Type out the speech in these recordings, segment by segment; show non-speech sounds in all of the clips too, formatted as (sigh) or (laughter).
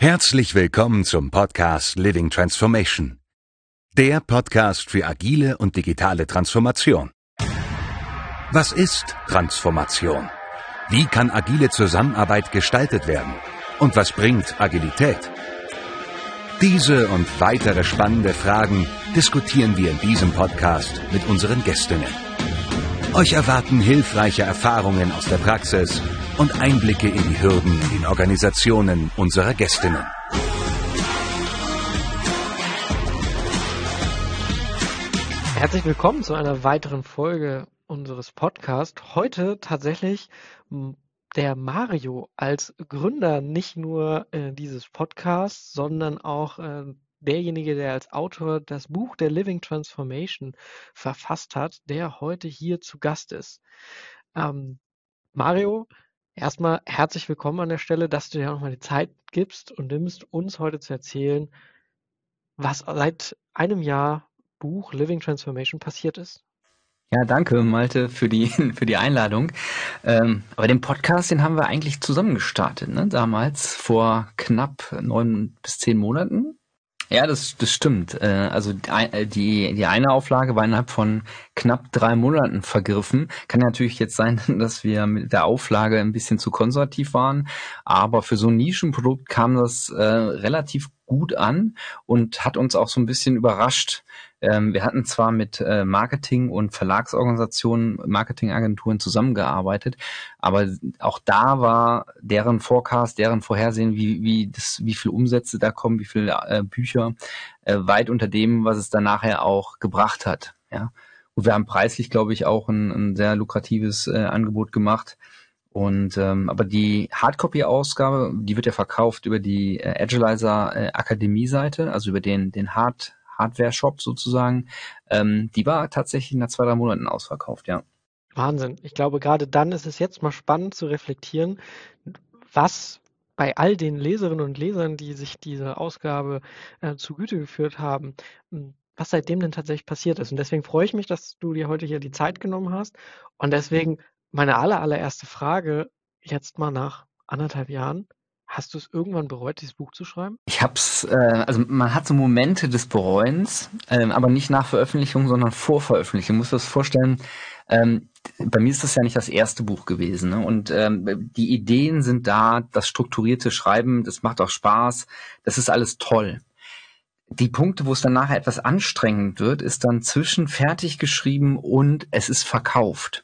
Herzlich willkommen zum Podcast Living Transformation. Der Podcast für agile und digitale Transformation. Was ist Transformation? Wie kann agile Zusammenarbeit gestaltet werden? Und was bringt Agilität? Diese und weitere spannende Fragen diskutieren wir in diesem Podcast mit unseren Gästinnen. Euch erwarten hilfreiche Erfahrungen aus der Praxis und Einblicke in die Hürden in den Organisationen unserer Gästinnen. Herzlich willkommen zu einer weiteren Folge unseres Podcasts. Heute tatsächlich der Mario als Gründer nicht nur äh, dieses Podcasts, sondern auch äh, derjenige, der als Autor das Buch der Living Transformation verfasst hat, der heute hier zu Gast ist. Ähm, Mario Erstmal herzlich willkommen an der Stelle, dass du dir nochmal die Zeit gibst und nimmst, uns heute zu erzählen, was seit einem Jahr Buch Living Transformation passiert ist. Ja, danke, Malte, für die, (laughs) für die Einladung. Ähm, aber den Podcast, den haben wir eigentlich zusammen gestartet, ne? Damals, vor knapp neun bis zehn Monaten. Ja, das, das stimmt. Äh, also äh, die, die eine Auflage war innerhalb von knapp drei Monaten vergriffen. Kann natürlich jetzt sein, (laughs) dass wir mit der Auflage ein bisschen zu konservativ waren, aber für so ein Nischenprodukt kam das äh, relativ gut an und hat uns auch so ein bisschen überrascht. Ähm, wir hatten zwar mit äh, Marketing- und Verlagsorganisationen, Marketingagenturen zusammengearbeitet, aber auch da war deren Forecast, deren Vorhersehen, wie, wie, das, wie viel Umsätze da kommen, wie viele äh, Bücher, äh, weit unter dem, was es dann nachher auch gebracht hat. Ja. Und wir haben preislich, glaube ich, auch ein, ein sehr lukratives äh, Angebot gemacht. Und ähm, aber die Hardcopy-Ausgabe, die wird ja verkauft über die äh, Agilizer äh, Akademie-Seite, also über den den Hard Hardware-Shop sozusagen. Ähm, die war tatsächlich nach zwei drei Monaten ausverkauft, ja. Wahnsinn. Ich glaube, gerade dann ist es jetzt mal spannend zu reflektieren, was bei all den Leserinnen und Lesern, die sich diese Ausgabe äh, zu Güte geführt haben, hm, was seitdem denn tatsächlich passiert ist. Und deswegen freue ich mich, dass du dir heute hier die Zeit genommen hast. Und deswegen meine aller, allererste Frage jetzt mal nach anderthalb Jahren. Hast du es irgendwann bereut, dieses Buch zu schreiben? Ich hab's, äh, also man hat so Momente des Bereuens, ähm, aber nicht nach Veröffentlichung, sondern vor Veröffentlichung. Musst dir das vorstellen, ähm, bei mir ist das ja nicht das erste Buch gewesen. Ne? Und ähm, die Ideen sind da, das strukturierte Schreiben, das macht auch Spaß, das ist alles toll. Die Punkte, wo es dann nachher etwas anstrengend wird, ist dann zwischen fertig geschrieben und es ist verkauft.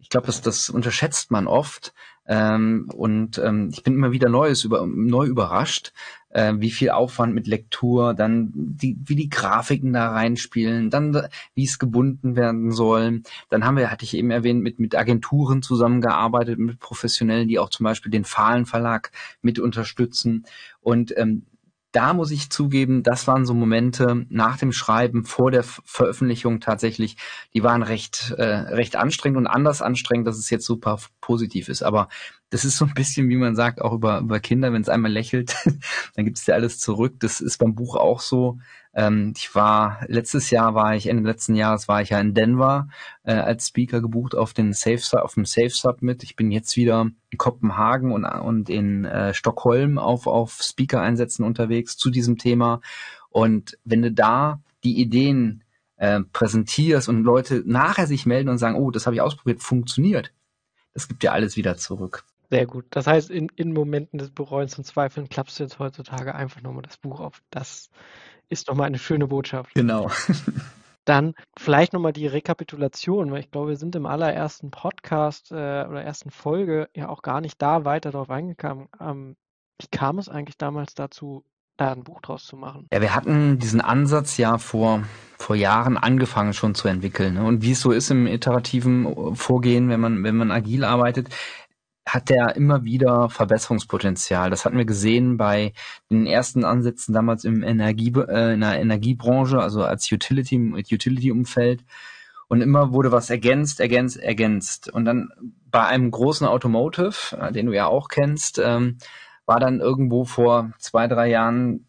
Ich glaube, das, das unterschätzt man oft. Ähm, und ähm, ich bin immer wieder Neues über, neu überrascht, äh, wie viel Aufwand mit Lektur, dann die, wie die Grafiken da reinspielen, dann wie es gebunden werden soll. Dann haben wir, hatte ich eben erwähnt, mit, mit Agenturen zusammengearbeitet, mit Professionellen, die auch zum Beispiel den Fahlen Verlag mit unterstützen. Und ähm, da muss ich zugeben, das waren so Momente nach dem Schreiben, vor der Veröffentlichung tatsächlich, die waren recht, äh, recht anstrengend und anders anstrengend, dass es jetzt super positiv ist. Aber das ist so ein bisschen, wie man sagt, auch über, über Kinder, wenn es einmal lächelt, (laughs) dann gibt es ja alles zurück. Das ist beim Buch auch so. Ähm, ich war, letztes Jahr war ich, Ende letzten Jahres war ich ja in Denver äh, als Speaker gebucht auf den Safe, auf dem Safe Submit. Ich bin jetzt wieder in Kopenhagen und, und in äh, Stockholm auf, auf Speaker-Einsätzen unterwegs zu diesem Thema. Und wenn du da die Ideen äh, präsentierst und Leute nachher sich melden und sagen, oh, das habe ich ausprobiert, funktioniert, das gibt ja alles wieder zurück. Sehr gut. Das heißt, in, in Momenten des Bereuens und Zweifeln klappst du jetzt heutzutage einfach nochmal das Buch auf. Das ist doch mal eine schöne Botschaft. Genau. (laughs) Dann vielleicht nochmal die Rekapitulation, weil ich glaube, wir sind im allerersten Podcast äh, oder ersten Folge ja auch gar nicht da weiter darauf eingegangen. Ähm, wie kam es eigentlich damals dazu, da ein Buch draus zu machen? Ja, wir hatten diesen Ansatz ja vor, vor Jahren angefangen schon zu entwickeln. Ne? Und wie es so ist im iterativen Vorgehen, wenn man, wenn man agil arbeitet, hat der immer wieder Verbesserungspotenzial. Das hatten wir gesehen bei den ersten Ansätzen damals im Energie, äh, in der Energiebranche, also als Utility, Utility-Umfeld. Und immer wurde was ergänzt, ergänzt, ergänzt. Und dann bei einem großen Automotive, äh, den du ja auch kennst, ähm, war dann irgendwo vor zwei, drei Jahren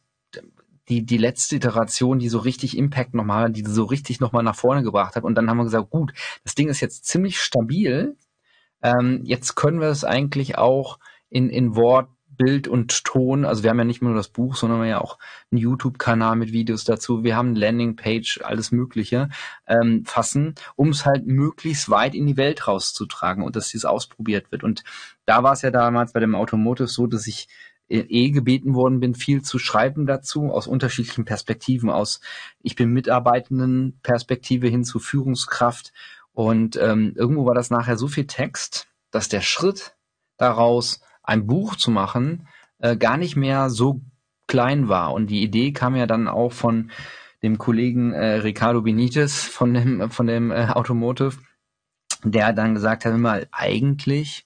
die, die letzte Iteration, die so richtig Impact nochmal, die so richtig nochmal nach vorne gebracht hat. Und dann haben wir gesagt, gut, das Ding ist jetzt ziemlich stabil, ähm, jetzt können wir es eigentlich auch in, in Wort Bild und Ton. Also wir haben ja nicht nur das Buch, sondern wir haben ja auch einen YouTube-Kanal mit Videos dazu. Wir haben eine Landingpage, alles Mögliche ähm, fassen, um es halt möglichst weit in die Welt rauszutragen und dass dies ausprobiert wird. Und da war es ja damals bei dem Automotive so, dass ich äh, eh gebeten worden bin, viel zu schreiben dazu, aus unterschiedlichen Perspektiven, aus ich bin Mitarbeitenden Perspektive hin zu Führungskraft. Und ähm, irgendwo war das nachher so viel Text, dass der Schritt daraus ein Buch zu machen äh, gar nicht mehr so klein war. Und die Idee kam ja dann auch von dem Kollegen äh, Ricardo Benitez von dem, von dem äh, Automotive, der dann gesagt hat, mal eigentlich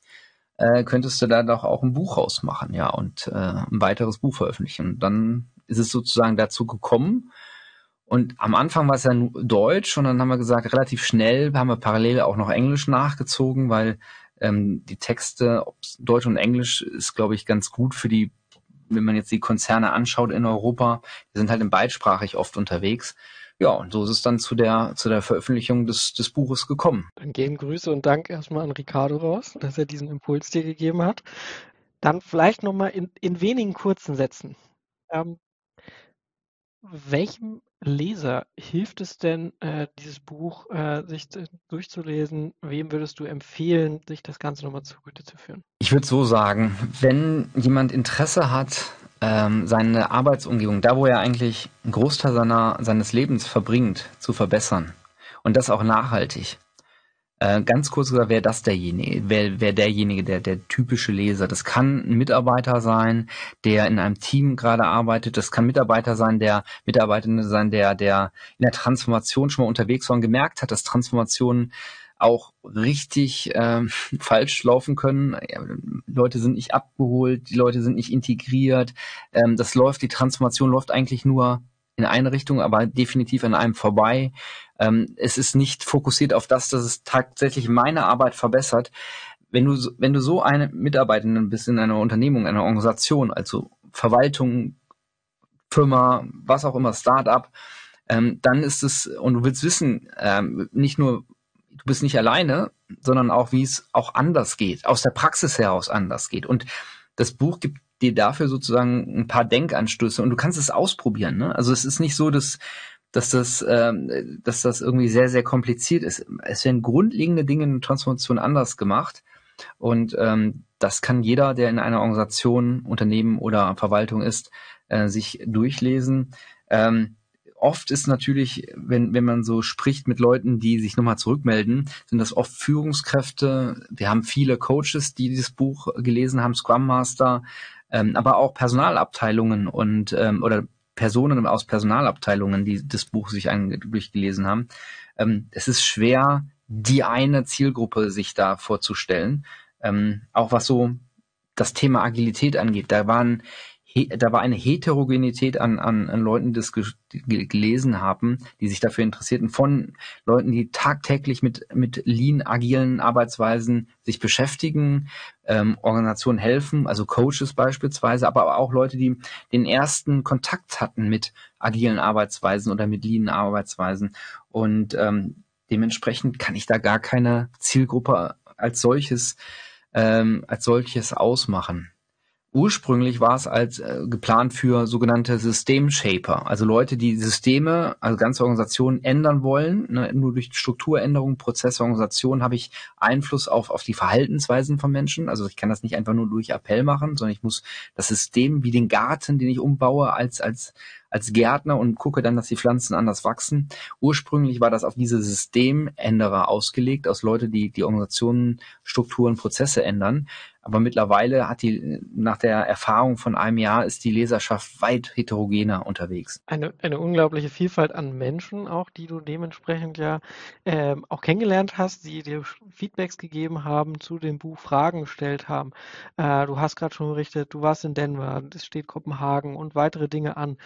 äh, könntest du da doch auch ein Buch rausmachen, ja, und äh, ein weiteres Buch veröffentlichen. Und dann ist es sozusagen dazu gekommen. Und am Anfang war es ja nur Deutsch und dann haben wir gesagt, relativ schnell haben wir parallel auch noch Englisch nachgezogen, weil ähm, die Texte, Deutsch und Englisch, ist, glaube ich, ganz gut für die, wenn man jetzt die Konzerne anschaut in Europa, die sind halt in beidsprachig oft unterwegs. Ja, und so ist es dann zu der, zu der Veröffentlichung des, des Buches gekommen. Dann gehen Grüße und Dank erstmal an Ricardo raus, dass er diesen Impuls dir gegeben hat. Dann vielleicht nochmal in, in wenigen kurzen Sätzen. Ähm, welchem Leser hilft es denn, äh, dieses Buch äh, sich durchzulesen? Wem würdest du empfehlen, sich das Ganze nochmal zugute zu führen? Ich würde so sagen, wenn jemand Interesse hat, ähm, seine Arbeitsumgebung, da wo er eigentlich einen Großteil seiner, seines Lebens verbringt, zu verbessern. Und das auch nachhaltig. Äh, ganz kurz gesagt, wer das derjenige, wer, wer derjenige, der, der typische Leser. Das kann ein Mitarbeiter sein, der in einem Team gerade arbeitet. Das kann Mitarbeiter sein, der Mitarbeitende sein, der, der in der Transformation schon mal unterwegs war und gemerkt hat, dass Transformationen auch richtig äh, (laughs) falsch laufen können. Ja, Leute sind nicht abgeholt, die Leute sind nicht integriert. Ähm, das läuft, die Transformation läuft eigentlich nur in eine Richtung, aber definitiv an einem vorbei. Ähm, es ist nicht fokussiert auf das, dass es tatsächlich meine Arbeit verbessert. Wenn du, wenn du so eine Mitarbeitenden bist in einer Unternehmung, einer Organisation, also Verwaltung, Firma, was auch immer, Startup, ähm, dann ist es, und du willst wissen, ähm, nicht nur, du bist nicht alleine, sondern auch, wie es auch anders geht, aus der Praxis heraus anders geht. Und das Buch gibt dir dafür sozusagen ein paar Denkanstöße und du kannst es ausprobieren. Ne? Also es ist nicht so, dass dass das, ähm, dass das irgendwie sehr, sehr kompliziert ist. Es werden grundlegende Dinge in der Transformation anders gemacht. Und ähm, das kann jeder, der in einer Organisation, Unternehmen oder Verwaltung ist, äh, sich durchlesen. Ähm, oft ist natürlich, wenn, wenn man so spricht mit Leuten, die sich nochmal zurückmelden, sind das oft Führungskräfte. Wir haben viele Coaches, die dieses Buch gelesen haben, Scrum Master, ähm, aber auch Personalabteilungen und ähm, oder Personen aus Personalabteilungen, die das Buch sich durchgelesen haben. Ähm, es ist schwer, die eine Zielgruppe sich da vorzustellen. Ähm, auch was so das Thema Agilität angeht. Da waren da war eine Heterogenität an, an, an Leuten, die das gelesen haben, die sich dafür interessierten, von Leuten, die tagtäglich mit, mit lean, agilen Arbeitsweisen sich beschäftigen, ähm, Organisationen helfen, also Coaches beispielsweise, aber auch Leute, die den ersten Kontakt hatten mit agilen Arbeitsweisen oder mit lean Arbeitsweisen. Und ähm, dementsprechend kann ich da gar keine Zielgruppe als solches, ähm, als solches ausmachen. Ursprünglich war es als äh, geplant für sogenannte Systemshaper, also Leute, die Systeme, also ganze Organisationen ändern wollen. Ne? Nur durch Strukturänderungen, Prozesse, Organisation habe ich Einfluss auf, auf die Verhaltensweisen von Menschen. Also ich kann das nicht einfach nur durch Appell machen, sondern ich muss das System wie den Garten, den ich umbaue, als, als, als Gärtner und gucke dann, dass die Pflanzen anders wachsen. Ursprünglich war das auf diese Systemänderer ausgelegt, aus Leute, die die Organisationen, Strukturen, Prozesse ändern. Aber mittlerweile hat die, nach der Erfahrung von einem Jahr, ist die Leserschaft weit heterogener unterwegs. Eine, eine unglaubliche Vielfalt an Menschen auch, die du dementsprechend ja ähm, auch kennengelernt hast, die dir Feedbacks gegeben haben zu dem Buch, Fragen gestellt haben. Äh, du hast gerade schon berichtet, du warst in Denver, es steht Kopenhagen und weitere Dinge an.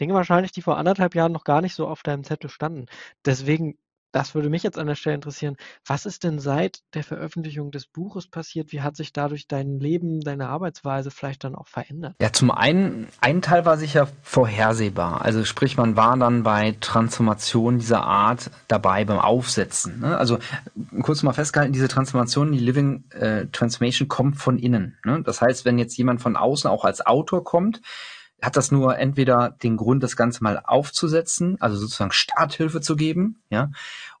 Dinge wahrscheinlich, die vor anderthalb Jahren noch gar nicht so auf deinem Zettel standen. Deswegen das würde mich jetzt an der Stelle interessieren. Was ist denn seit der Veröffentlichung des Buches passiert? Wie hat sich dadurch dein Leben, deine Arbeitsweise vielleicht dann auch verändert? Ja, zum einen, ein Teil war sicher vorhersehbar. Also sprich, man war dann bei Transformationen dieser Art dabei beim Aufsetzen. Ne? Also kurz mal festgehalten, diese Transformation, die Living äh, Transformation kommt von innen. Ne? Das heißt, wenn jetzt jemand von außen auch als Autor kommt, hat das nur entweder den Grund, das Ganze mal aufzusetzen, also sozusagen Starthilfe zu geben, ja,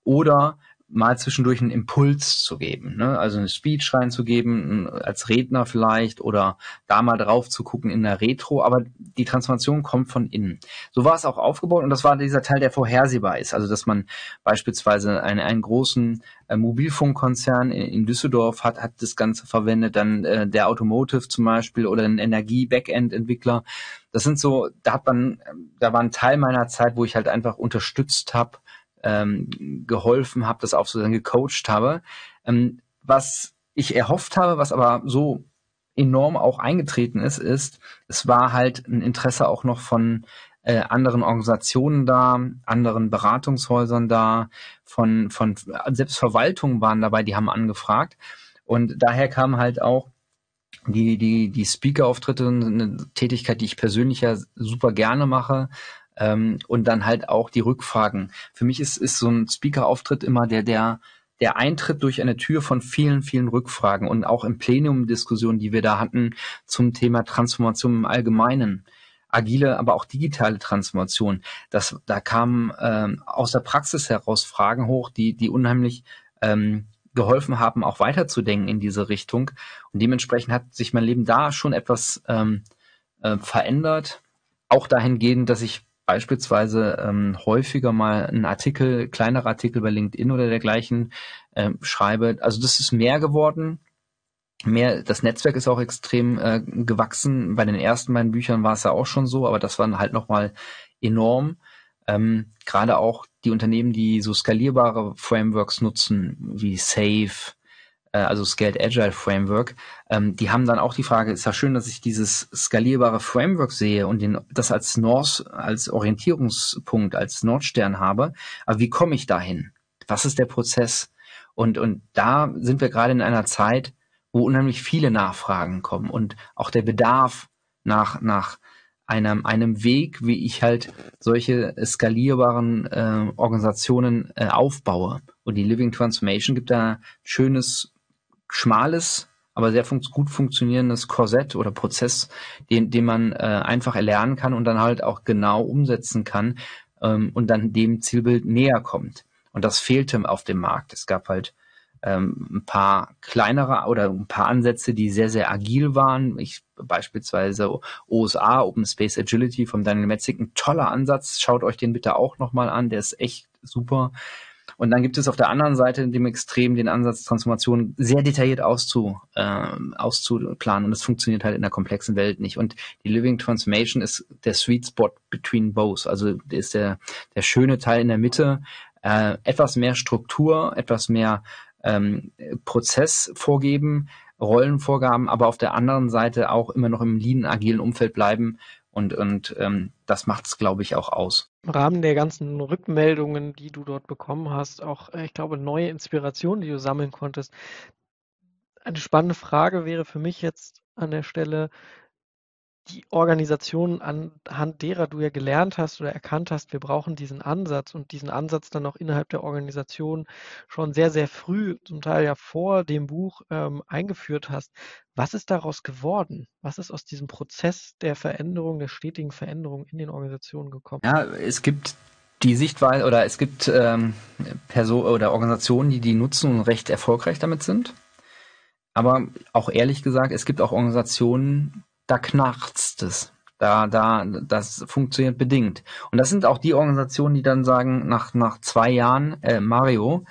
oder mal zwischendurch einen Impuls zu geben, ne? also eine Speech reinzugeben, als Redner vielleicht oder da mal drauf zu gucken in der Retro, aber die Transformation kommt von innen. So war es auch aufgebaut und das war dieser Teil, der vorhersehbar ist, also dass man beispielsweise einen, einen großen äh, Mobilfunkkonzern in, in, Düsseldorf hat, hat das Ganze verwendet, dann äh, der Automotive zum Beispiel oder ein Energie-Backend-Entwickler. Das sind so, da hat man, da war ein Teil meiner Zeit, wo ich halt einfach unterstützt habe, ähm, geholfen habe, das auch sozusagen gecoacht habe. Ähm, was ich erhofft habe, was aber so enorm auch eingetreten ist, ist, es war halt ein Interesse auch noch von äh, anderen Organisationen da, anderen Beratungshäusern da, von, von selbst Verwaltungen waren dabei, die haben angefragt. Und daher kam halt auch die, die, die Speaker-Auftritte, eine Tätigkeit, die ich persönlich ja super gerne mache, ähm, und dann halt auch die Rückfragen. Für mich ist, ist so ein Speaker-Auftritt immer der, der, der Eintritt durch eine Tür von vielen, vielen Rückfragen und auch im Plenum-Diskussionen, die wir da hatten zum Thema Transformation im Allgemeinen agile, aber auch digitale Transformation. Das, da kamen ähm, aus der Praxis heraus Fragen hoch, die, die unheimlich ähm, geholfen haben, auch weiterzudenken in diese Richtung. Und dementsprechend hat sich mein Leben da schon etwas ähm, äh, verändert. Auch dahingehend, dass ich beispielsweise ähm, häufiger mal einen Artikel, kleinere Artikel bei LinkedIn oder dergleichen äh, schreibe. Also das ist mehr geworden. Mehr, das Netzwerk ist auch extrem äh, gewachsen. Bei den ersten beiden Büchern war es ja auch schon so, aber das war halt nochmal enorm. Ähm, Gerade auch die Unternehmen, die so skalierbare Frameworks nutzen, wie Safe, also Scaled Agile Framework, ähm, die haben dann auch die Frage, ist ja schön, dass ich dieses skalierbare Framework sehe und den, das als North, als Orientierungspunkt, als Nordstern habe, aber wie komme ich dahin? Was ist der Prozess? Und, und da sind wir gerade in einer Zeit, wo unheimlich viele Nachfragen kommen und auch der Bedarf nach, nach einem, einem Weg, wie ich halt solche skalierbaren äh, Organisationen äh, aufbaue. Und die Living Transformation gibt da schönes schmales, aber sehr fun gut funktionierendes Korsett oder Prozess, den, den man äh, einfach erlernen kann und dann halt auch genau umsetzen kann ähm, und dann dem Zielbild näher kommt. Und das fehlte auf dem Markt. Es gab halt ähm, ein paar kleinere oder ein paar Ansätze, die sehr, sehr agil waren. Ich beispielsweise OSA, Open Space Agility vom Daniel Metzig, ein toller Ansatz. Schaut euch den bitte auch nochmal an, der ist echt super. Und dann gibt es auf der anderen Seite in dem Extrem den Ansatz, Transformation sehr detailliert auszu, äh, auszuplanen. Und das funktioniert halt in der komplexen Welt nicht. Und die Living Transformation ist der Sweet Spot between both. Also ist der, der schöne Teil in der Mitte. Äh, etwas mehr Struktur, etwas mehr ähm, Prozess vorgeben, Rollenvorgaben, aber auf der anderen Seite auch immer noch im lean agilen Umfeld bleiben und, und ähm, das macht es, glaube ich, auch aus. Im Rahmen der ganzen Rückmeldungen, die du dort bekommen hast, auch, äh, ich glaube, neue Inspirationen, die du sammeln konntest. Eine spannende Frage wäre für mich jetzt an der Stelle, die Organisation, anhand derer du ja gelernt hast oder erkannt hast, wir brauchen diesen Ansatz und diesen Ansatz dann auch innerhalb der Organisation schon sehr, sehr früh, zum Teil ja vor dem Buch ähm, eingeführt hast. Was ist daraus geworden? Was ist aus diesem Prozess der Veränderung, der stetigen Veränderung in den Organisationen gekommen? Ja, es gibt die Sichtweise oder es gibt ähm, Personen oder Organisationen, die die nutzen und recht erfolgreich damit sind. Aber auch ehrlich gesagt, es gibt auch Organisationen, da knarzt es. Da, da, das funktioniert bedingt. Und das sind auch die Organisationen, die dann sagen, nach, nach zwei Jahren, äh, Mario,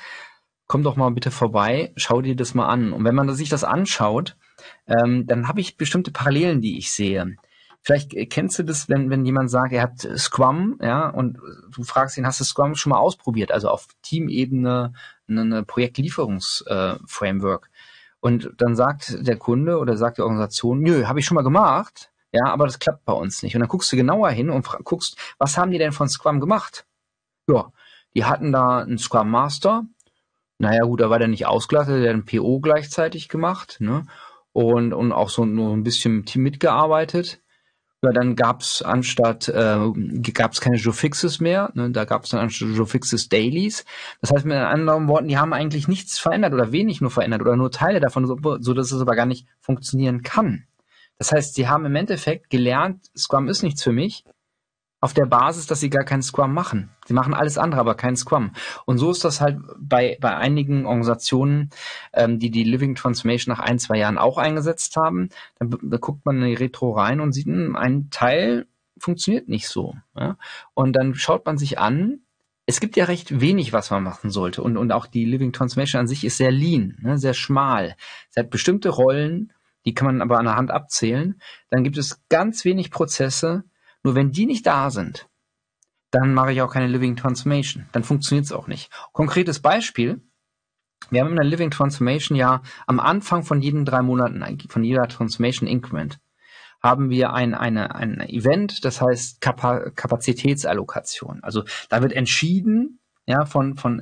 komm doch mal bitte vorbei, schau dir das mal an. Und wenn man sich das anschaut, ähm, dann habe ich bestimmte Parallelen, die ich sehe. Vielleicht kennst du das, wenn, wenn jemand sagt, er hat Scrum, ja, und du fragst ihn, hast du Scrum schon mal ausprobiert? Also auf Teamebene eine Projektlieferungsframework. Äh, und dann sagt der Kunde oder sagt die Organisation, nö, habe ich schon mal gemacht, ja, aber das klappt bei uns nicht. Und dann guckst du genauer hin und guckst, was haben die denn von Scrum gemacht? Ja, Die hatten da einen Scrum Master. Naja, gut, da war der nicht ausgelastet, der hat ein PO gleichzeitig gemacht, ne? Und, und auch so nur ein bisschen im Team mitgearbeitet. Ja, dann gab's anstatt, äh, gab's keine Joe Fixes mehr, ne? da gab's dann anstatt Joe Fixes Dailies. Das heißt mit anderen Worten, die haben eigentlich nichts verändert oder wenig nur verändert oder nur Teile davon, so, so dass es aber gar nicht funktionieren kann. Das heißt, sie haben im Endeffekt gelernt, Scrum ist nichts für mich, auf der Basis, dass sie gar keinen Scrum machen. Sie machen alles andere, aber keinen Scrum. Und so ist das halt bei, bei einigen Organisationen, ähm, die die Living Transformation nach ein, zwei Jahren auch eingesetzt haben. Dann da guckt man in die Retro rein und sieht, hm, ein Teil funktioniert nicht so. Ja? Und dann schaut man sich an, es gibt ja recht wenig, was man machen sollte. Und, und auch die Living Transformation an sich ist sehr lean, ne, sehr schmal. Sie hat bestimmte Rollen, die kann man aber an der Hand abzählen. Dann gibt es ganz wenig Prozesse, nur wenn die nicht da sind, dann mache ich auch keine Living Transformation. Dann funktioniert es auch nicht. Konkretes Beispiel. Wir haben in der Living Transformation ja am Anfang von jeden drei Monaten, von jeder Transformation Increment, haben wir ein, eine, ein Event, das heißt Kapa Kapazitätsallokation. Also da wird entschieden, ja, von, von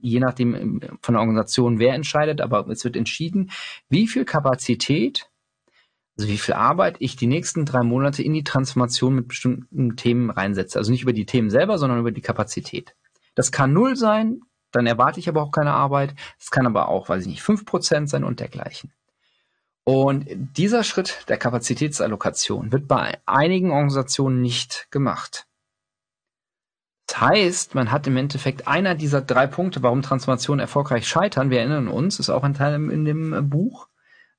je nachdem von der Organisation, wer entscheidet, aber es wird entschieden, wie viel Kapazität also wie viel Arbeit ich die nächsten drei Monate in die Transformation mit bestimmten Themen reinsetze. Also nicht über die Themen selber, sondern über die Kapazität. Das kann null sein, dann erwarte ich aber auch keine Arbeit. Es kann aber auch, weiß ich nicht, fünf Prozent sein und dergleichen. Und dieser Schritt der Kapazitätsallokation wird bei einigen Organisationen nicht gemacht. Das heißt, man hat im Endeffekt einer dieser drei Punkte, warum Transformationen erfolgreich scheitern, wir erinnern uns, ist auch ein Teil in dem Buch,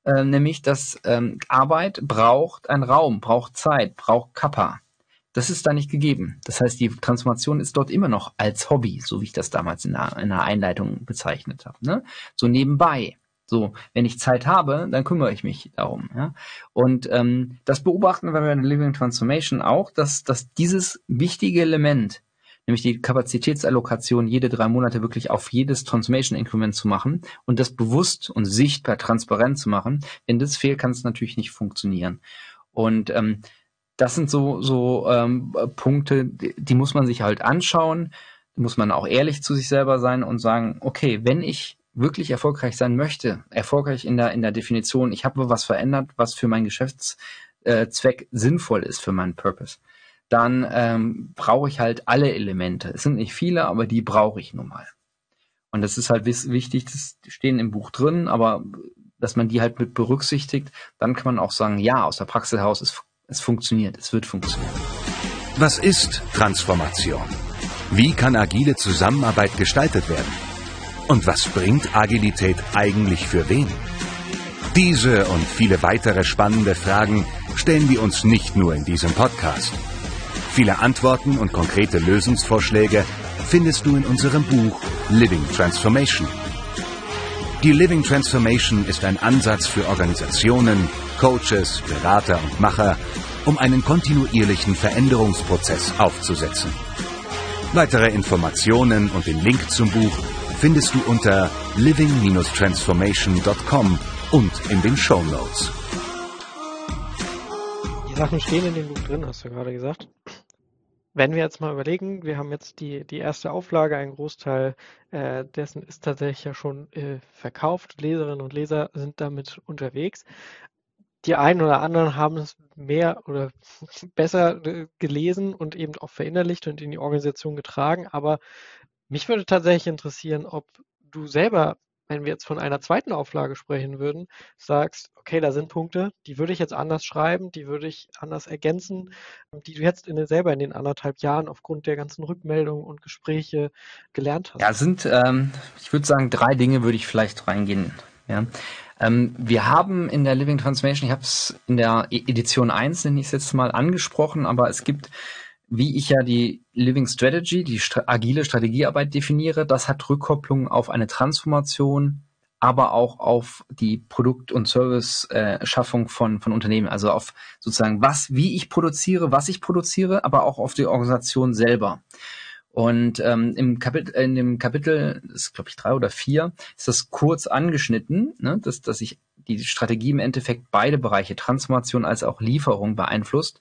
äh, nämlich dass ähm, Arbeit braucht einen Raum, braucht Zeit, braucht Kappa. Das ist da nicht gegeben. Das heißt, die Transformation ist dort immer noch als Hobby, so wie ich das damals in der, in der Einleitung bezeichnet habe. Ne? So nebenbei. So, wenn ich Zeit habe, dann kümmere ich mich darum. Ja? Und ähm, das beobachten wir bei der Living Transformation auch, dass, dass dieses wichtige Element nämlich die Kapazitätsallokation jede drei Monate wirklich auf jedes Transformation Increment zu machen und das bewusst und sichtbar transparent zu machen. Wenn das fehlt, kann es natürlich nicht funktionieren. Und ähm, das sind so, so ähm, Punkte, die, die muss man sich halt anschauen, muss man auch ehrlich zu sich selber sein und sagen, okay, wenn ich wirklich erfolgreich sein möchte, erfolgreich in der, in der Definition, ich habe was verändert, was für meinen Geschäftszweck äh, sinnvoll ist, für meinen Purpose, dann ähm, brauche ich halt alle Elemente. Es sind nicht viele, aber die brauche ich nun mal. Und das ist halt wichtig, das stehen im Buch drin, aber dass man die halt mit berücksichtigt, dann kann man auch sagen, ja, aus der Praxis heraus, es, es funktioniert, es wird funktionieren. Was ist Transformation? Wie kann agile Zusammenarbeit gestaltet werden? Und was bringt Agilität eigentlich für wen? Diese und viele weitere spannende Fragen stellen wir uns nicht nur in diesem Podcast. Viele Antworten und konkrete Lösungsvorschläge findest du in unserem Buch Living Transformation. Die Living Transformation ist ein Ansatz für Organisationen, Coaches, Berater und Macher, um einen kontinuierlichen Veränderungsprozess aufzusetzen. Weitere Informationen und den Link zum Buch findest du unter living-transformation.com und in den Show Notes. Die Sachen stehen in dem Buch drin, hast du gerade gesagt. Wenn wir jetzt mal überlegen, wir haben jetzt die, die erste Auflage, ein Großteil äh, dessen ist tatsächlich ja schon äh, verkauft. Leserinnen und Leser sind damit unterwegs. Die einen oder anderen haben es mehr oder (laughs) besser äh, gelesen und eben auch verinnerlicht und in die Organisation getragen. Aber mich würde tatsächlich interessieren, ob du selber wenn wir jetzt von einer zweiten Auflage sprechen würden, sagst, okay, da sind Punkte, die würde ich jetzt anders schreiben, die würde ich anders ergänzen, die du jetzt in den, selber in den anderthalb Jahren aufgrund der ganzen Rückmeldungen und Gespräche gelernt hast? Ja, sind, ähm, ich würde sagen, drei Dinge würde ich vielleicht reingehen. Ja. Ähm, wir haben in der Living Transformation, ich habe es in der Edition 1, nenne ich es jetzt mal, angesprochen, aber es gibt wie ich ja die Living Strategy, die agile Strategiearbeit definiere, das hat Rückkopplung auf eine Transformation, aber auch auf die Produkt- und Service-Schaffung äh, von, von Unternehmen, also auf sozusagen was, wie ich produziere, was ich produziere, aber auch auf die Organisation selber. Und ähm, im Kapitel, in dem Kapitel, ist glaube ich drei oder vier, ist das kurz angeschnitten, ne, dass, dass ich die Strategie im Endeffekt beide Bereiche, Transformation als auch Lieferung beeinflusst.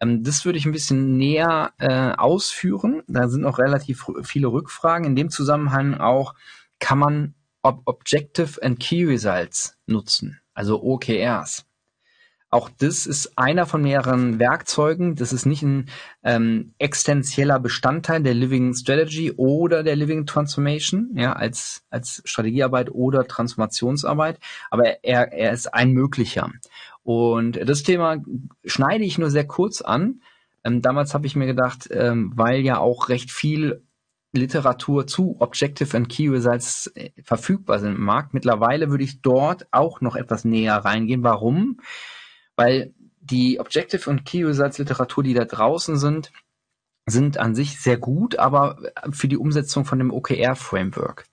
Ähm, das würde ich ein bisschen näher äh, ausführen. Da sind noch relativ viele Rückfragen. In dem Zusammenhang auch, kann man Ob Objective and Key Results nutzen, also OKRs. Auch das ist einer von mehreren Werkzeugen. Das ist nicht ein ähm, existenzieller Bestandteil der Living Strategy oder der Living Transformation, ja, als, als Strategiearbeit oder Transformationsarbeit. Aber er, er ist ein möglicher. Und das Thema schneide ich nur sehr kurz an. Ähm, damals habe ich mir gedacht, ähm, weil ja auch recht viel Literatur zu Objective and Key Results äh, verfügbar sind im Markt. Mittlerweile würde ich dort auch noch etwas näher reingehen. Warum? weil die Objective und Key Results Literatur, die da draußen sind, sind an sich sehr gut, aber für die Umsetzung von dem OKR Framework.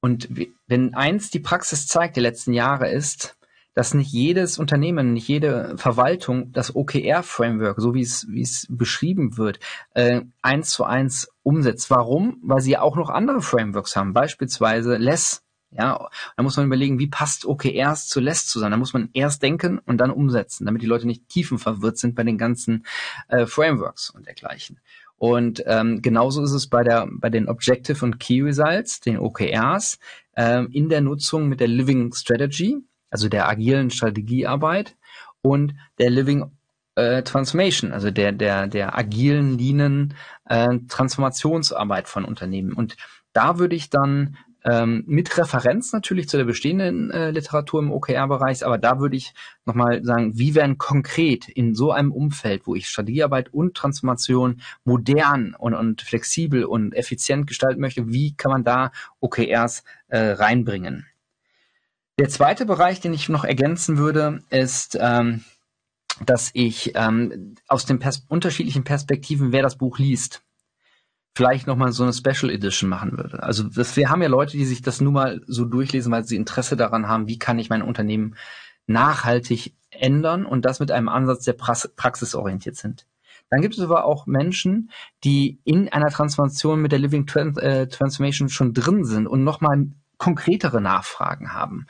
Und wenn eins die Praxis zeigt, die letzten Jahre ist, dass nicht jedes Unternehmen, nicht jede Verwaltung das OKR-Framework, so wie es, wie es beschrieben wird, äh, eins zu eins umsetzt. Warum? Weil sie auch noch andere Frameworks haben, beispielsweise Less ja, da muss man überlegen, wie passt OKRs zu LESS zusammen. Da muss man erst denken und dann umsetzen, damit die Leute nicht tiefenverwirrt sind bei den ganzen äh, Frameworks und dergleichen. Und ähm, genauso ist es bei der bei den Objective und Key Results, den OKRs, ähm, in der Nutzung mit der Living Strategy, also der agilen Strategiearbeit und der Living äh, Transformation, also der der der agilen Linien äh, Transformationsarbeit von Unternehmen. Und da würde ich dann ähm, mit Referenz natürlich zu der bestehenden äh, Literatur im OKR-Bereich, aber da würde ich nochmal sagen, wie werden konkret in so einem Umfeld, wo ich Strategiearbeit und Transformation modern und, und flexibel und effizient gestalten möchte, wie kann man da OKRs äh, reinbringen? Der zweite Bereich, den ich noch ergänzen würde, ist, ähm, dass ich ähm, aus den pers unterschiedlichen Perspektiven, wer das Buch liest, vielleicht nochmal so eine Special Edition machen würde. Also das, wir haben ja Leute, die sich das nun mal so durchlesen, weil sie Interesse daran haben, wie kann ich mein Unternehmen nachhaltig ändern und das mit einem Ansatz, der praxisorientiert sind. Dann gibt es aber auch Menschen, die in einer Transformation mit der Living äh, Transformation schon drin sind und nochmal konkretere Nachfragen haben.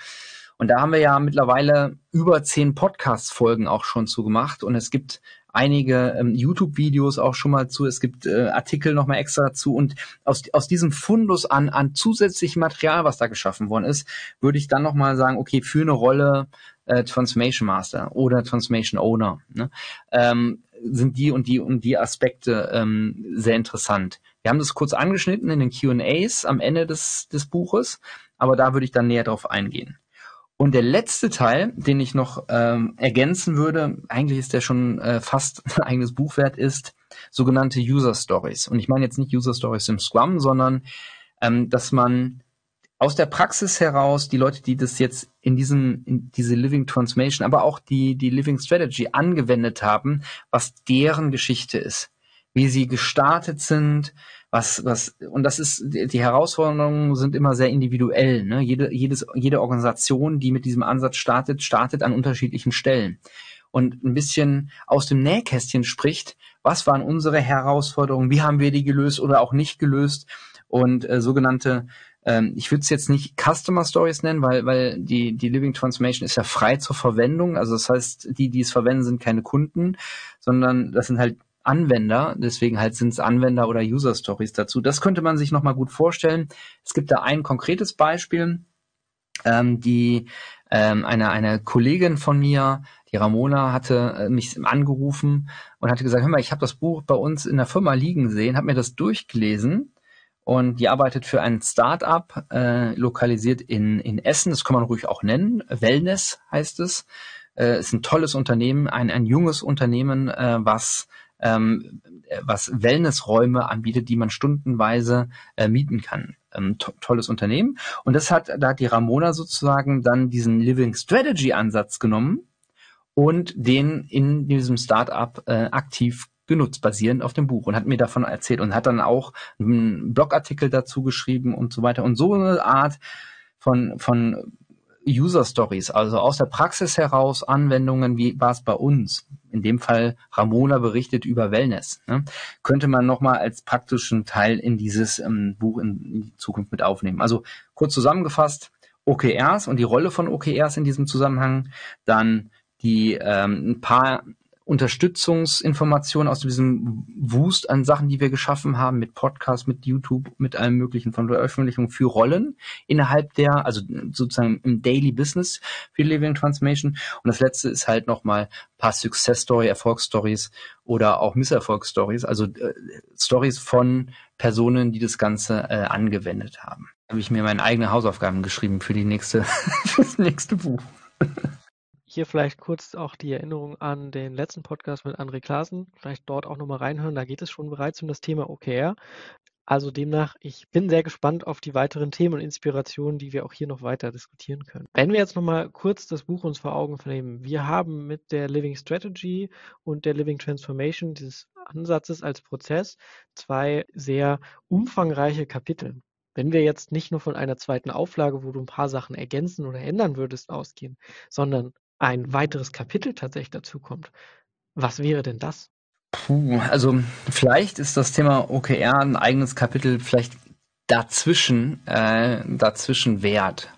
Und da haben wir ja mittlerweile über zehn Podcast-Folgen auch schon zugemacht und es gibt einige ähm, YouTube-Videos auch schon mal zu. Es gibt äh, Artikel nochmal extra dazu. Und aus, aus diesem Fundus an, an zusätzlichem Material, was da geschaffen worden ist, würde ich dann nochmal sagen, okay, für eine Rolle äh, Transformation Master oder Transformation Owner ne, ähm, sind die und die und die Aspekte ähm, sehr interessant. Wir haben das kurz angeschnitten in den Q&As am Ende des, des Buches, aber da würde ich dann näher drauf eingehen. Und der letzte Teil, den ich noch ähm, ergänzen würde, eigentlich ist der schon äh, fast (laughs) ein eigenes Buch wert, ist sogenannte User Stories. Und ich meine jetzt nicht User Stories im Scrum, sondern ähm, dass man aus der Praxis heraus die Leute, die das jetzt in diesem, in diese Living Transformation, aber auch die, die Living Strategy angewendet haben, was deren Geschichte ist, wie sie gestartet sind, was, was, und das ist, die Herausforderungen sind immer sehr individuell. Ne? Jede, jedes, jede Organisation, die mit diesem Ansatz startet, startet an unterschiedlichen Stellen. Und ein bisschen aus dem Nähkästchen spricht, was waren unsere Herausforderungen, wie haben wir die gelöst oder auch nicht gelöst und äh, sogenannte ähm, ich würde es jetzt nicht Customer Stories nennen, weil, weil die, die Living Transformation ist ja frei zur Verwendung. Also das heißt, die, die es verwenden, sind keine Kunden, sondern das sind halt Anwender, deswegen halt sind es Anwender oder User Stories dazu. Das könnte man sich nochmal gut vorstellen. Es gibt da ein konkretes Beispiel, ähm, die ähm, eine, eine Kollegin von mir, die Ramona, hatte äh, mich angerufen und hatte gesagt, hör mal, ich habe das Buch bei uns in der Firma liegen sehen, habe mir das durchgelesen und die arbeitet für ein Start-up, äh, lokalisiert in, in Essen, das kann man ruhig auch nennen, Wellness heißt es. Äh, ist ein tolles Unternehmen, ein, ein junges Unternehmen, äh, was ähm, was Wellnessräume anbietet, die man stundenweise äh, mieten kann. Ähm, to tolles Unternehmen. Und das hat, da hat die Ramona sozusagen dann diesen Living Strategy Ansatz genommen und den in diesem Startup äh, aktiv genutzt, basierend auf dem Buch und hat mir davon erzählt und hat dann auch einen Blogartikel dazu geschrieben und so weiter. Und so eine Art von, von User Stories, also aus der Praxis heraus Anwendungen, wie war es bei uns? In dem Fall Ramona berichtet über Wellness. Ne? Könnte man nochmal als praktischen Teil in dieses ähm, Buch in, Zukunft mit aufnehmen. Also kurz zusammengefasst, OKRs und die Rolle von OKRs in diesem Zusammenhang, dann die ähm, ein paar Unterstützungsinformationen aus diesem Wust an Sachen, die wir geschaffen haben, mit Podcast, mit YouTube, mit allem möglichen von Veröffentlichungen für Rollen innerhalb der, also sozusagen im Daily Business für Living Transformation. Und das letzte ist halt nochmal paar Success Story, Erfolgsstories oder auch Misserfolgsstories, also äh, Stories von Personen, die das Ganze äh, angewendet haben. Da habe ich mir meine eigenen Hausaufgaben geschrieben für die nächste, (laughs) für das nächste Buch. Hier vielleicht kurz auch die Erinnerung an den letzten Podcast mit André Klaassen. Vielleicht dort auch nochmal reinhören. Da geht es schon bereits um das Thema OKR. Also demnach, ich bin sehr gespannt auf die weiteren Themen und Inspirationen, die wir auch hier noch weiter diskutieren können. Wenn wir jetzt nochmal kurz das Buch uns vor Augen nehmen. Wir haben mit der Living Strategy und der Living Transformation dieses Ansatzes als Prozess zwei sehr umfangreiche Kapitel. Wenn wir jetzt nicht nur von einer zweiten Auflage, wo du ein paar Sachen ergänzen oder ändern würdest, ausgehen, sondern ein weiteres Kapitel tatsächlich dazu kommt. Was wäre denn das? Puh, also vielleicht ist das Thema OKR ein eigenes Kapitel vielleicht dazwischen, äh, dazwischen wert.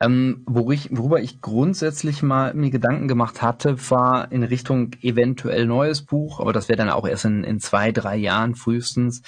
Ähm, worüber, ich, worüber ich grundsätzlich mal mir Gedanken gemacht hatte, war in Richtung eventuell neues Buch, aber das wäre dann auch erst in, in zwei, drei Jahren frühestens,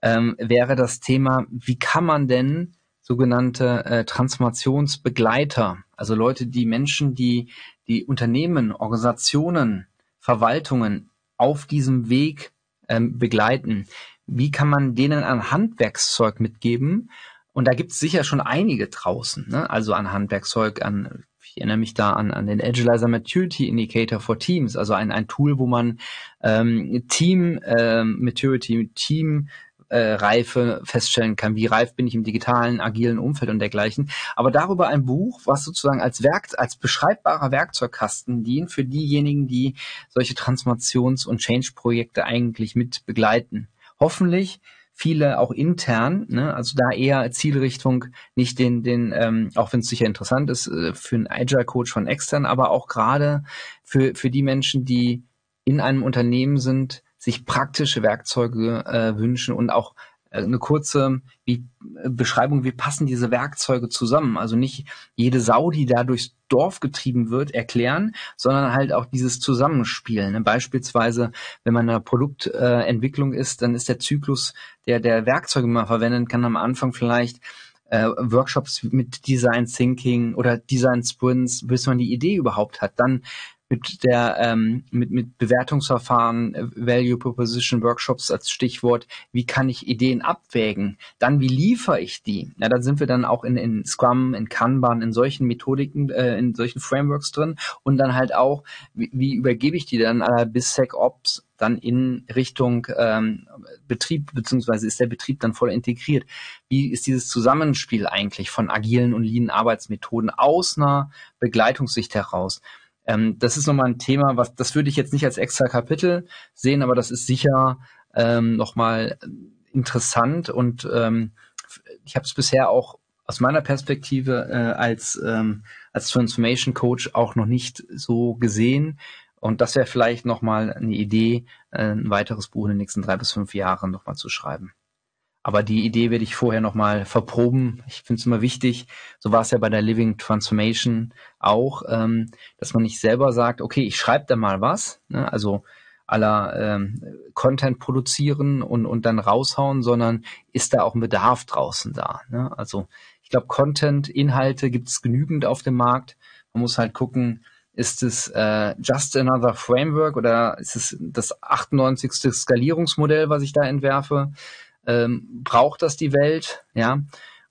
ähm, wäre das Thema, wie kann man denn sogenannte äh, Transformationsbegleiter, also Leute, die Menschen, die die Unternehmen, Organisationen, Verwaltungen auf diesem Weg ähm, begleiten. Wie kann man denen ein Handwerkszeug mitgeben? Und da gibt es sicher schon einige draußen, ne? also an Handwerkszeug, an ich erinnere mich da an, an den Agilizer Maturity Indicator for Teams, also ein, ein Tool, wo man ähm, Team ähm, Maturity, Team äh, Reife feststellen kann. Wie reif bin ich im digitalen, agilen Umfeld und dergleichen. Aber darüber ein Buch, was sozusagen als Werk, als beschreibbarer Werkzeugkasten dient für diejenigen, die solche Transformations- und Change-Projekte eigentlich mit begleiten. Hoffentlich viele auch intern, ne? also da eher Zielrichtung, nicht den, den, ähm, auch wenn es sicher interessant ist, äh, für einen Agile Coach von extern, aber auch gerade für, für die Menschen, die in einem Unternehmen sind, sich praktische Werkzeuge äh, wünschen und auch äh, eine kurze wie, äh, Beschreibung, wie passen diese Werkzeuge zusammen. Also nicht jede Sau, die da durchs Dorf getrieben wird, erklären, sondern halt auch dieses Zusammenspiel. Ne? Beispielsweise, wenn man in einer Produktentwicklung äh, ist, dann ist der Zyklus, der der Werkzeuge man verwenden kann, am Anfang vielleicht äh, Workshops mit Design Thinking oder Design Sprints, bis man die Idee überhaupt hat. Dann mit der ähm, mit, mit Bewertungsverfahren, äh, Value Proposition Workshops als Stichwort, wie kann ich Ideen abwägen? Dann, wie liefere ich die? Ja, da sind wir dann auch in, in Scrum, in Kanban, in solchen Methodiken, äh, in solchen Frameworks drin und dann halt auch, wie, wie übergebe ich die dann äh, bis SecOps dann in Richtung ähm, Betrieb, beziehungsweise ist der Betrieb dann voll integriert? Wie ist dieses Zusammenspiel eigentlich von agilen und lean Arbeitsmethoden aus einer Begleitungssicht heraus? Ähm, das ist nochmal ein Thema, was das würde ich jetzt nicht als extra Kapitel sehen, aber das ist sicher ähm, nochmal interessant und ähm, ich habe es bisher auch aus meiner Perspektive äh, als, ähm, als Transformation Coach auch noch nicht so gesehen. Und das wäre vielleicht nochmal eine Idee, äh, ein weiteres Buch in den nächsten drei bis fünf Jahren nochmal zu schreiben. Aber die Idee werde ich vorher nochmal verproben. Ich finde es immer wichtig, so war es ja bei der Living Transformation auch, ähm, dass man nicht selber sagt, okay, ich schreibe da mal was, ne? also aller ähm, Content produzieren und, und dann raushauen, sondern ist da auch ein Bedarf draußen da. Ne? Also ich glaube, Content, Inhalte gibt es genügend auf dem Markt. Man muss halt gucken, ist es äh, just another framework oder ist es das 98. Skalierungsmodell, was ich da entwerfe? Ähm, braucht das die Welt? Ja.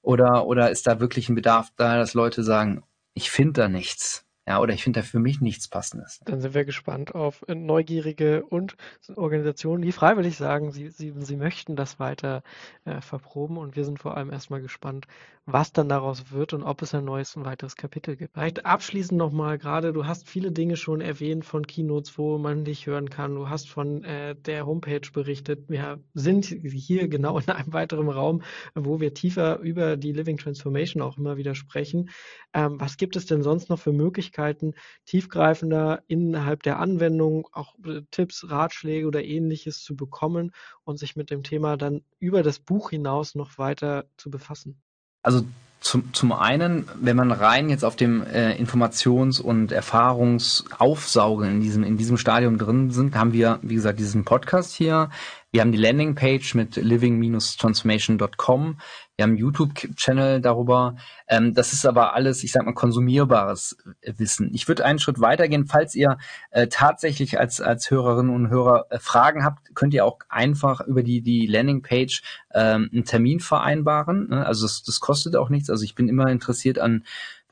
Oder, oder ist da wirklich ein Bedarf da, dass Leute sagen, ich finde da nichts? Ja, oder ich finde da für mich nichts Passendes. Dann sind wir gespannt auf neugierige und Organisationen, die freiwillig sagen, sie, sie, sie möchten das weiter äh, verproben. Und wir sind vor allem erstmal gespannt, was dann daraus wird und ob es ein neues und weiteres Kapitel gibt. Vielleicht abschließend nochmal gerade, du hast viele Dinge schon erwähnt von Keynotes, wo man dich hören kann. Du hast von äh, der Homepage berichtet. Wir sind hier genau in einem weiteren Raum, wo wir tiefer über die Living Transformation auch immer wieder sprechen. Ähm, was gibt es denn sonst noch für Möglichkeiten? Möglichkeiten, tiefgreifender innerhalb der Anwendung auch äh, Tipps, Ratschläge oder ähnliches zu bekommen und sich mit dem Thema dann über das Buch hinaus noch weiter zu befassen? Also zum, zum einen, wenn man rein jetzt auf dem äh, Informations- und Erfahrungsaufsaugen in diesem, in diesem Stadium drin sind, haben wir, wie gesagt, diesen Podcast hier. Wir haben die Landingpage mit living-transformation.com. Wir haben YouTube-Channel darüber. Ähm, das ist aber alles, ich sag mal, konsumierbares Wissen. Ich würde einen Schritt weitergehen. Falls ihr äh, tatsächlich als, als Hörerinnen und Hörer äh, Fragen habt, könnt ihr auch einfach über die, die Landingpage ähm, einen Termin vereinbaren. Ne? Also das, das kostet auch nichts. Also ich bin immer interessiert an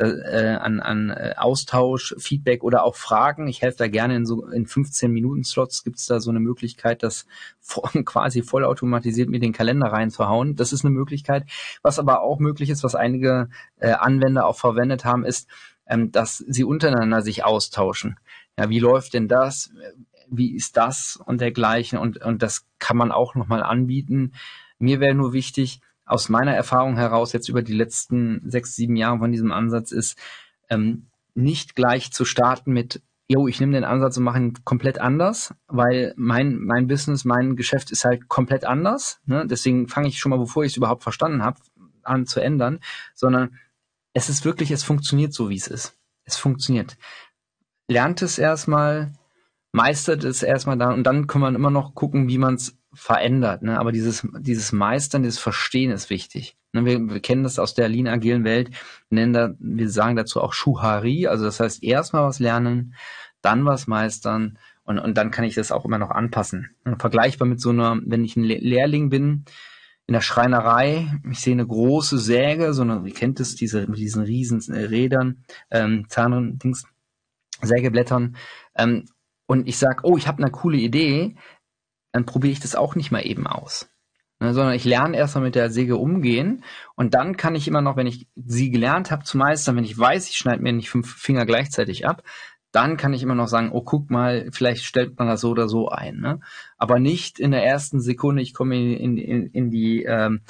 äh, an, an äh, Austausch, Feedback oder auch Fragen. Ich helfe da gerne in so in 15 Minuten Slots gibt es da so eine Möglichkeit, das (laughs) quasi vollautomatisiert mir den Kalender reinzuhauen. Das ist eine Möglichkeit. Was aber auch möglich ist, was einige äh, Anwender auch verwendet haben, ist, ähm, dass sie untereinander sich austauschen. Ja, wie läuft denn das? Wie ist das und dergleichen? Und, und das kann man auch nochmal anbieten. Mir wäre nur wichtig, aus meiner Erfahrung heraus jetzt über die letzten sechs, sieben Jahre von diesem Ansatz ist, ähm, nicht gleich zu starten mit, yo, ich nehme den Ansatz und mache ihn komplett anders, weil mein, mein Business, mein Geschäft ist halt komplett anders. Ne? Deswegen fange ich schon mal, bevor ich es überhaupt verstanden habe, an zu ändern, sondern es ist wirklich, es funktioniert so, wie es ist. Es funktioniert. Lernt es erstmal, meistert es erstmal dann und dann kann man immer noch gucken, wie man es verändert. Ne? Aber dieses, dieses Meistern, dieses Verstehen ist wichtig. Ne? Wir, wir kennen das aus der lean agilen Welt, wir nennen da, wir sagen dazu auch Schuhari, also das heißt erstmal was lernen, dann was meistern und, und dann kann ich das auch immer noch anpassen. Und vergleichbar mit so einer, wenn ich ein Lehrling bin, in der Schreinerei, ich sehe eine große Säge, so eine, wie kennt es, diese, mit diesen riesen Rädern, ähm, Zahndings, Sägeblättern, ähm, und ich sag, oh, ich habe eine coole Idee, dann probiere ich das auch nicht mal eben aus. Ne, sondern ich lerne erstmal mit der Säge umgehen und dann kann ich immer noch, wenn ich sie gelernt habe zu meistern, wenn ich weiß, ich schneide mir nicht fünf Finger gleichzeitig ab, dann kann ich immer noch sagen, oh, guck mal, vielleicht stellt man das so oder so ein. Ne? Aber nicht in der ersten Sekunde, ich komme in, in, in, die, ähm,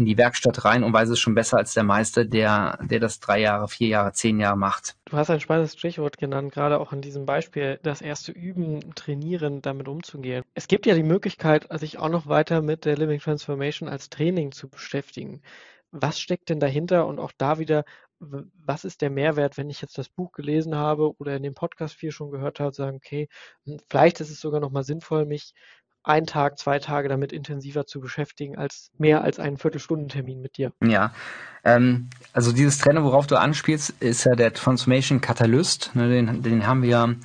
in die Werkstatt rein und weiß es schon besser als der Meister, der, der das drei Jahre, vier Jahre, zehn Jahre macht. Du hast ein spannendes Stichwort genannt, gerade auch in diesem Beispiel, das erste Üben, Trainieren, damit umzugehen. Es gibt ja die Möglichkeit, sich auch noch weiter mit der Living Transformation als Training zu beschäftigen. Was steckt denn dahinter und auch da wieder, was ist der Mehrwert, wenn ich jetzt das Buch gelesen habe oder in dem Podcast viel schon gehört habe, sagen, okay, hm, vielleicht ist es sogar nochmal sinnvoll, mich einen Tag, zwei Tage damit intensiver zu beschäftigen, als mehr als einen Viertelstundentermin mit dir. Ja, ähm, also dieses Trainer, worauf du anspielst, ist ja der Transformation Catalyst. Ne, den, den haben wir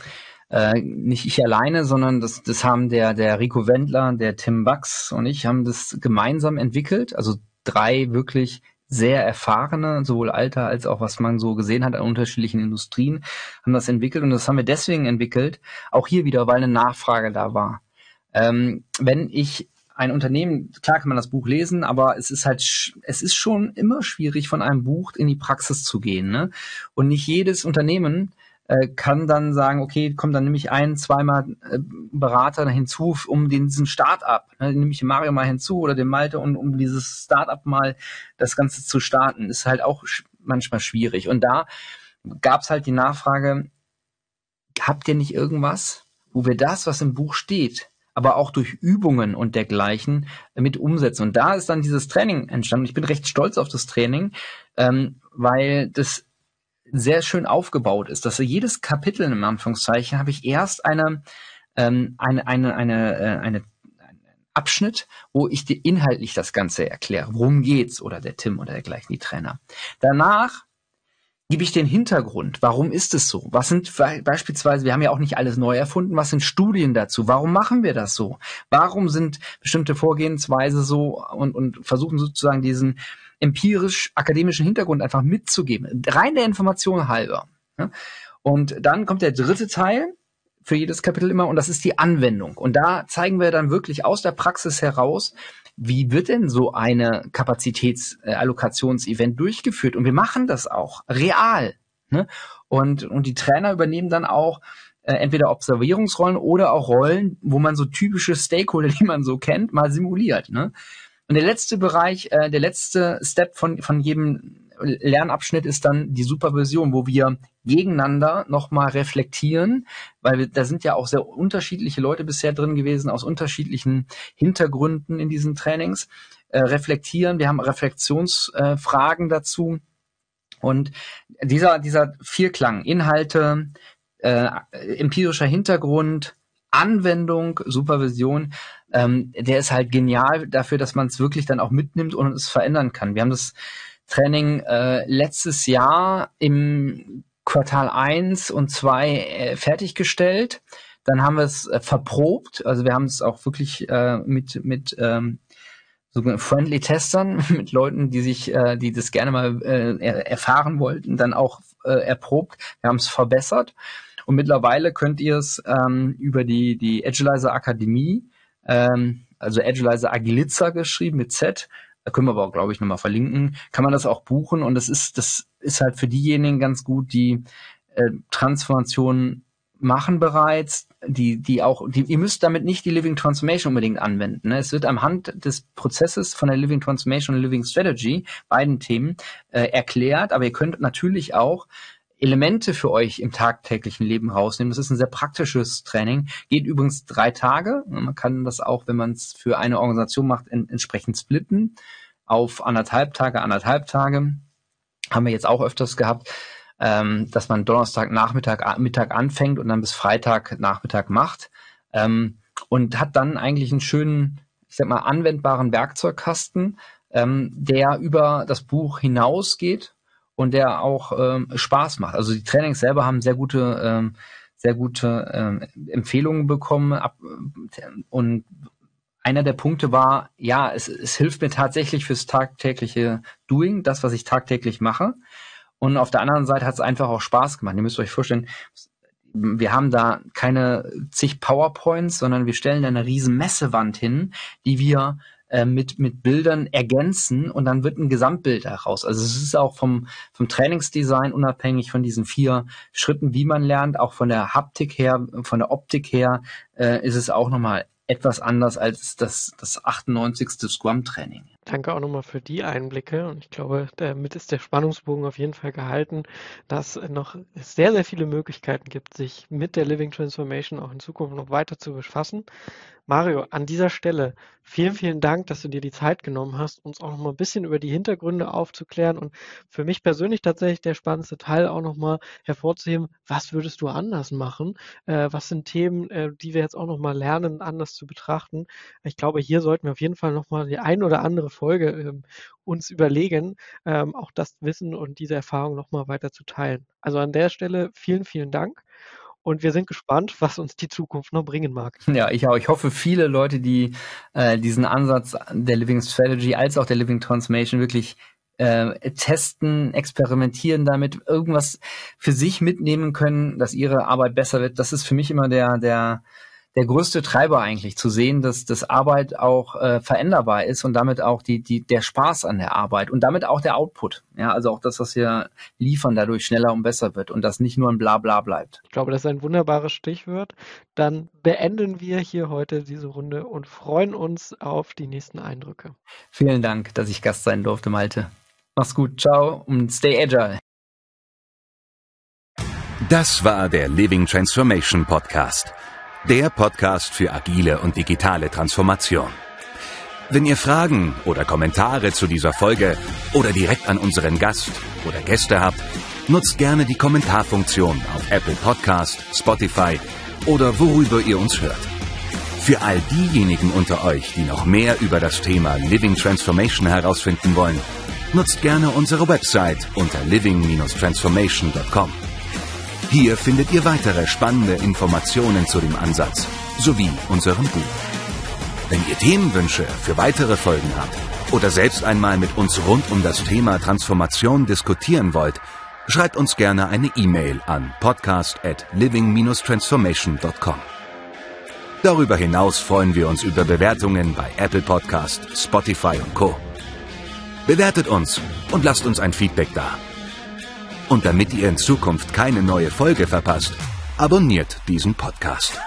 äh, nicht ich alleine, sondern das, das haben der, der Rico Wendler, der Tim Bucks und ich haben das gemeinsam entwickelt. Also drei wirklich sehr erfahrene, sowohl Alter als auch was man so gesehen hat an unterschiedlichen Industrien, haben das entwickelt und das haben wir deswegen entwickelt, auch hier wieder, weil eine Nachfrage da war. Ähm, wenn ich ein Unternehmen, klar kann man das Buch lesen, aber es ist halt, es ist schon immer schwierig, von einem Buch in die Praxis zu gehen. Ne? Und nicht jedes Unternehmen äh, kann dann sagen, okay, kommt dann nehme ich ein, zweimal äh, Berater hinzu, um den, diesen Start-up, ne, nehme ich den Mario mal hinzu oder den Malte und um dieses Start-up mal das Ganze zu starten, ist halt auch manchmal schwierig. Und da gab es halt die Nachfrage, habt ihr nicht irgendwas, wo wir das, was im Buch steht, aber auch durch Übungen und dergleichen mit umsetzen. Und da ist dann dieses Training entstanden. Ich bin recht stolz auf das Training, ähm, weil das sehr schön aufgebaut ist, dass jedes Kapitel im Anführungszeichen habe ich erst eine ähm, eine eine eine äh, eine Abschnitt, wo ich dir inhaltlich das Ganze erkläre. Worum geht's? Oder der Tim oder dergleichen, die Trainer. Danach gebe ich den Hintergrund. Warum ist es so? Was sind beispielsweise, wir haben ja auch nicht alles neu erfunden, was sind Studien dazu? Warum machen wir das so? Warum sind bestimmte Vorgehensweise so und, und versuchen sozusagen diesen empirisch-akademischen Hintergrund einfach mitzugeben. Rein der Information halber. Und dann kommt der dritte Teil für jedes Kapitel immer und das ist die Anwendung. Und da zeigen wir dann wirklich aus der Praxis heraus, wie wird denn so eine Kapazitätsallokationsevent durchgeführt? Und wir machen das auch real. Ne? Und, und die Trainer übernehmen dann auch äh, entweder Observierungsrollen oder auch Rollen, wo man so typische Stakeholder, (laughs) die man so kennt, mal simuliert. Ne? Und der letzte Bereich, äh, der letzte Step von, von jedem Lernabschnitt ist dann die Supervision, wo wir gegeneinander nochmal reflektieren, weil wir, da sind ja auch sehr unterschiedliche Leute bisher drin gewesen, aus unterschiedlichen Hintergründen in diesen Trainings, äh, reflektieren. Wir haben Reflexionsfragen äh, dazu Und dieser, dieser Vierklang, Inhalte, äh, empirischer Hintergrund, Anwendung, Supervision, ähm, der ist halt genial dafür, dass man es wirklich dann auch mitnimmt und es verändern kann. Wir haben das Training äh, letztes Jahr im Quartal 1 und 2 äh, fertiggestellt. Dann haben wir es äh, verprobt, also wir haben es auch wirklich äh, mit, mit ähm, sogenannten Friendly Testern, (laughs) mit Leuten, die sich, äh, die das gerne mal äh, erfahren wollten, dann auch äh, erprobt. Wir haben es verbessert und mittlerweile könnt ihr es ähm, über die, die Agilizer Akademie, ähm, also Agilizer Agiliza geschrieben mit Z, da können wir aber auch, glaube ich, nochmal verlinken, kann man das auch buchen und das ist, das ist halt für diejenigen ganz gut, die äh, Transformation machen bereits, die, die auch, die, ihr müsst damit nicht die Living Transformation unbedingt anwenden. Ne? Es wird am Hand des Prozesses von der Living Transformation und Living Strategy, beiden Themen, äh, erklärt, aber ihr könnt natürlich auch Elemente für euch im tagtäglichen Leben rausnehmen. Das ist ein sehr praktisches Training. Geht übrigens drei Tage. Man kann das auch, wenn man es für eine Organisation macht, en entsprechend splitten auf anderthalb Tage, anderthalb Tage. Haben wir jetzt auch öfters gehabt, ähm, dass man Donnerstag Nachmittag Mittag anfängt und dann bis Freitag Nachmittag macht ähm, und hat dann eigentlich einen schönen, ich sag mal, anwendbaren Werkzeugkasten, ähm, der über das Buch hinausgeht und der auch ähm, Spaß macht. Also die Trainings selber haben sehr gute, ähm, sehr gute ähm, Empfehlungen bekommen ab, und einer der Punkte war, ja, es, es hilft mir tatsächlich fürs tagtägliche Doing, das, was ich tagtäglich mache. Und auf der anderen Seite hat es einfach auch Spaß gemacht. Ihr müsst euch vorstellen, wir haben da keine zig PowerPoints, sondern wir stellen da eine riesen Messewand hin, die wir äh, mit, mit Bildern ergänzen und dann wird ein Gesamtbild daraus. Also es ist auch vom, vom Trainingsdesign unabhängig von diesen vier Schritten, wie man lernt, auch von der Haptik her, von der Optik her, äh, ist es auch nochmal etwas anders als das, das 98. Scrum-Training. Danke auch nochmal für die Einblicke und ich glaube, damit ist der Spannungsbogen auf jeden Fall gehalten, dass es noch sehr, sehr viele Möglichkeiten gibt, sich mit der Living Transformation auch in Zukunft noch weiter zu befassen. Mario, an dieser Stelle vielen, vielen Dank, dass du dir die Zeit genommen hast, uns auch noch mal ein bisschen über die Hintergründe aufzuklären und für mich persönlich tatsächlich der spannendste Teil auch noch mal hervorzuheben, was würdest du anders machen? Äh, was sind Themen, äh, die wir jetzt auch noch mal lernen, anders zu betrachten? Ich glaube, hier sollten wir auf jeden Fall noch mal die ein oder andere Folge ähm, uns überlegen, ähm, auch das Wissen und diese Erfahrung noch mal weiter zu teilen. Also an der Stelle vielen, vielen Dank und wir sind gespannt, (laughs) was uns die Zukunft noch bringen mag. Ja, ich auch. Ich hoffe, viele Leute, die äh, diesen Ansatz der Living Strategy als auch der Living Transformation wirklich äh, testen, experimentieren damit, irgendwas für sich mitnehmen können, dass ihre Arbeit besser wird. Das ist für mich immer der, der, der größte Treiber eigentlich, zu sehen, dass das Arbeit auch äh, veränderbar ist und damit auch die, die, der Spaß an der Arbeit und damit auch der Output. Ja, also auch das, was wir liefern, dadurch schneller und besser wird und das nicht nur ein Blabla bleibt. Ich glaube, das ist ein wunderbares Stichwort. Dann beenden wir hier heute diese Runde und freuen uns auf die nächsten Eindrücke. Vielen Dank, dass ich Gast sein durfte, Malte. Mach's gut, ciao und stay agile. Das war der Living Transformation Podcast der Podcast für agile und digitale Transformation. Wenn ihr Fragen oder Kommentare zu dieser Folge oder direkt an unseren Gast oder Gäste habt, nutzt gerne die Kommentarfunktion auf Apple Podcast, Spotify oder worüber ihr uns hört. Für all diejenigen unter euch, die noch mehr über das Thema Living Transformation herausfinden wollen, nutzt gerne unsere Website unter living-transformation.com. Hier findet ihr weitere spannende Informationen zu dem Ansatz sowie unserem Buch. Wenn ihr Themenwünsche für weitere Folgen habt oder selbst einmal mit uns rund um das Thema Transformation diskutieren wollt, schreibt uns gerne eine E-Mail an podcast at living-transformation.com. Darüber hinaus freuen wir uns über Bewertungen bei Apple Podcast, Spotify und Co. Bewertet uns und lasst uns ein Feedback da. Und damit ihr in Zukunft keine neue Folge verpasst, abonniert diesen Podcast.